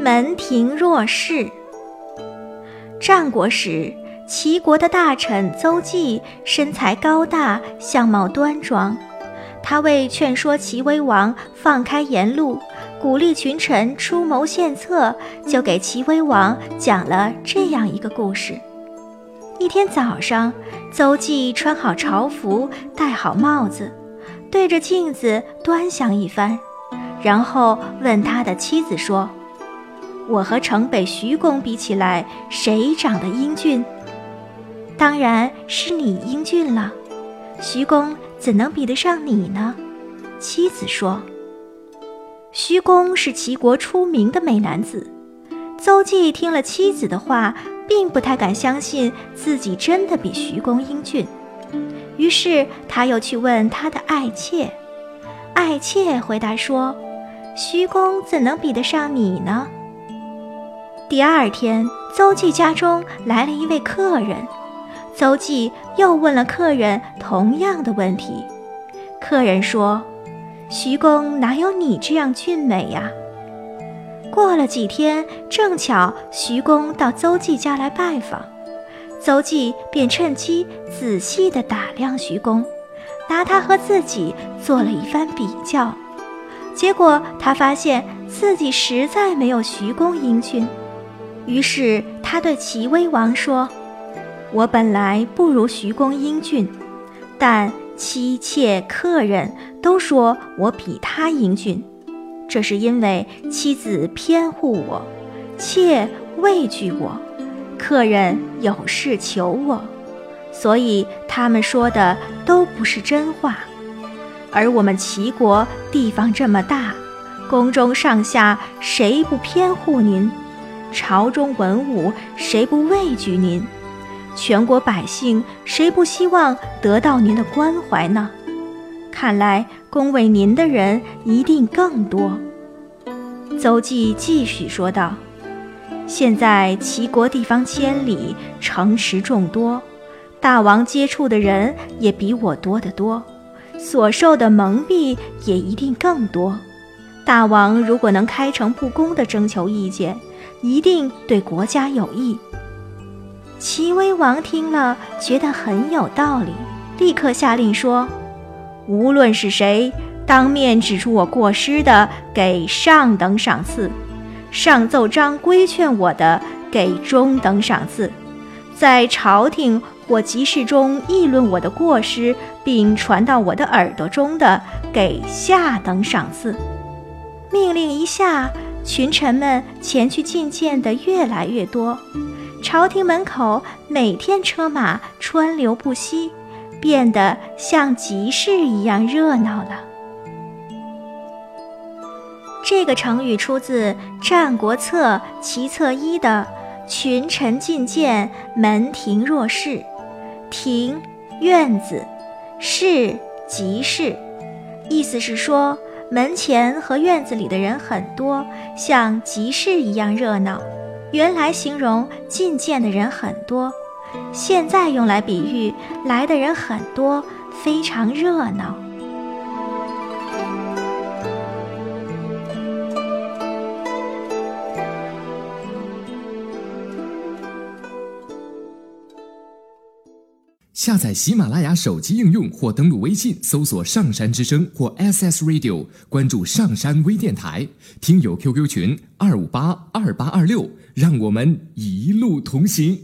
门庭若市。战国时，齐国的大臣邹忌身材高大，相貌端庄。他为劝说齐威王放开言路，鼓励群臣出谋献策，就给齐威王讲了这样一个故事。一天早上，邹忌穿好朝服，戴好帽子，对着镜子端详一番，然后问他的妻子说。我和城北徐公比起来，谁长得英俊？当然是你英俊了。徐公怎能比得上你呢？妻子说。徐公是齐国出名的美男子。邹忌听了妻子的话，并不太敢相信自己真的比徐公英俊，于是他又去问他的爱妾。爱妾回答说：“徐公怎能比得上你呢？”第二天，邹忌家中来了一位客人，邹忌又问了客人同样的问题。客人说：“徐公哪有你这样俊美呀？”过了几天，正巧徐公到邹忌家来拜访，邹忌便趁机仔细地打量徐公，拿他和自己做了一番比较，结果他发现自己实在没有徐公英俊。于是他对齐威王说：“我本来不如徐公英俊，但妻妾客人都说我比他英俊，这是因为妻子偏护我，妾畏惧我，客人有事求我，所以他们说的都不是真话。而我们齐国地方这么大，宫中上下谁不偏护您？”朝中文武谁不畏惧您？全国百姓谁不希望得到您的关怀呢？看来恭维您的人一定更多。邹忌继续说道：“现在齐国地方千里，城池众多，大王接触的人也比我多得多，所受的蒙蔽也一定更多。大王如果能开诚布公地征求意见。”一定对国家有益。齐威王听了，觉得很有道理，立刻下令说：“无论是谁，当面指出我过失的，给上等赏赐；上奏章规劝我的，给中等赏赐；在朝廷或集市中议论我的过失，并传到我的耳朵中的，给下等赏赐。”命令一下。群臣们前去觐见的越来越多，朝廷门口每天车马川流不息，变得像集市一样热闹了。这个成语出自《战国策·齐策一》的“群臣进谏，门庭若市”。庭，院子；市，集市。意思是说。门前和院子里的人很多，像集市一样热闹。原来形容觐见的人很多，现在用来比喻来的人很多，非常热闹。下载喜马拉雅手机应用或登录微信搜索“上山之声”或 SS Radio，关注上山微电台，听友 QQ 群二五八二八二六，让我们一路同行。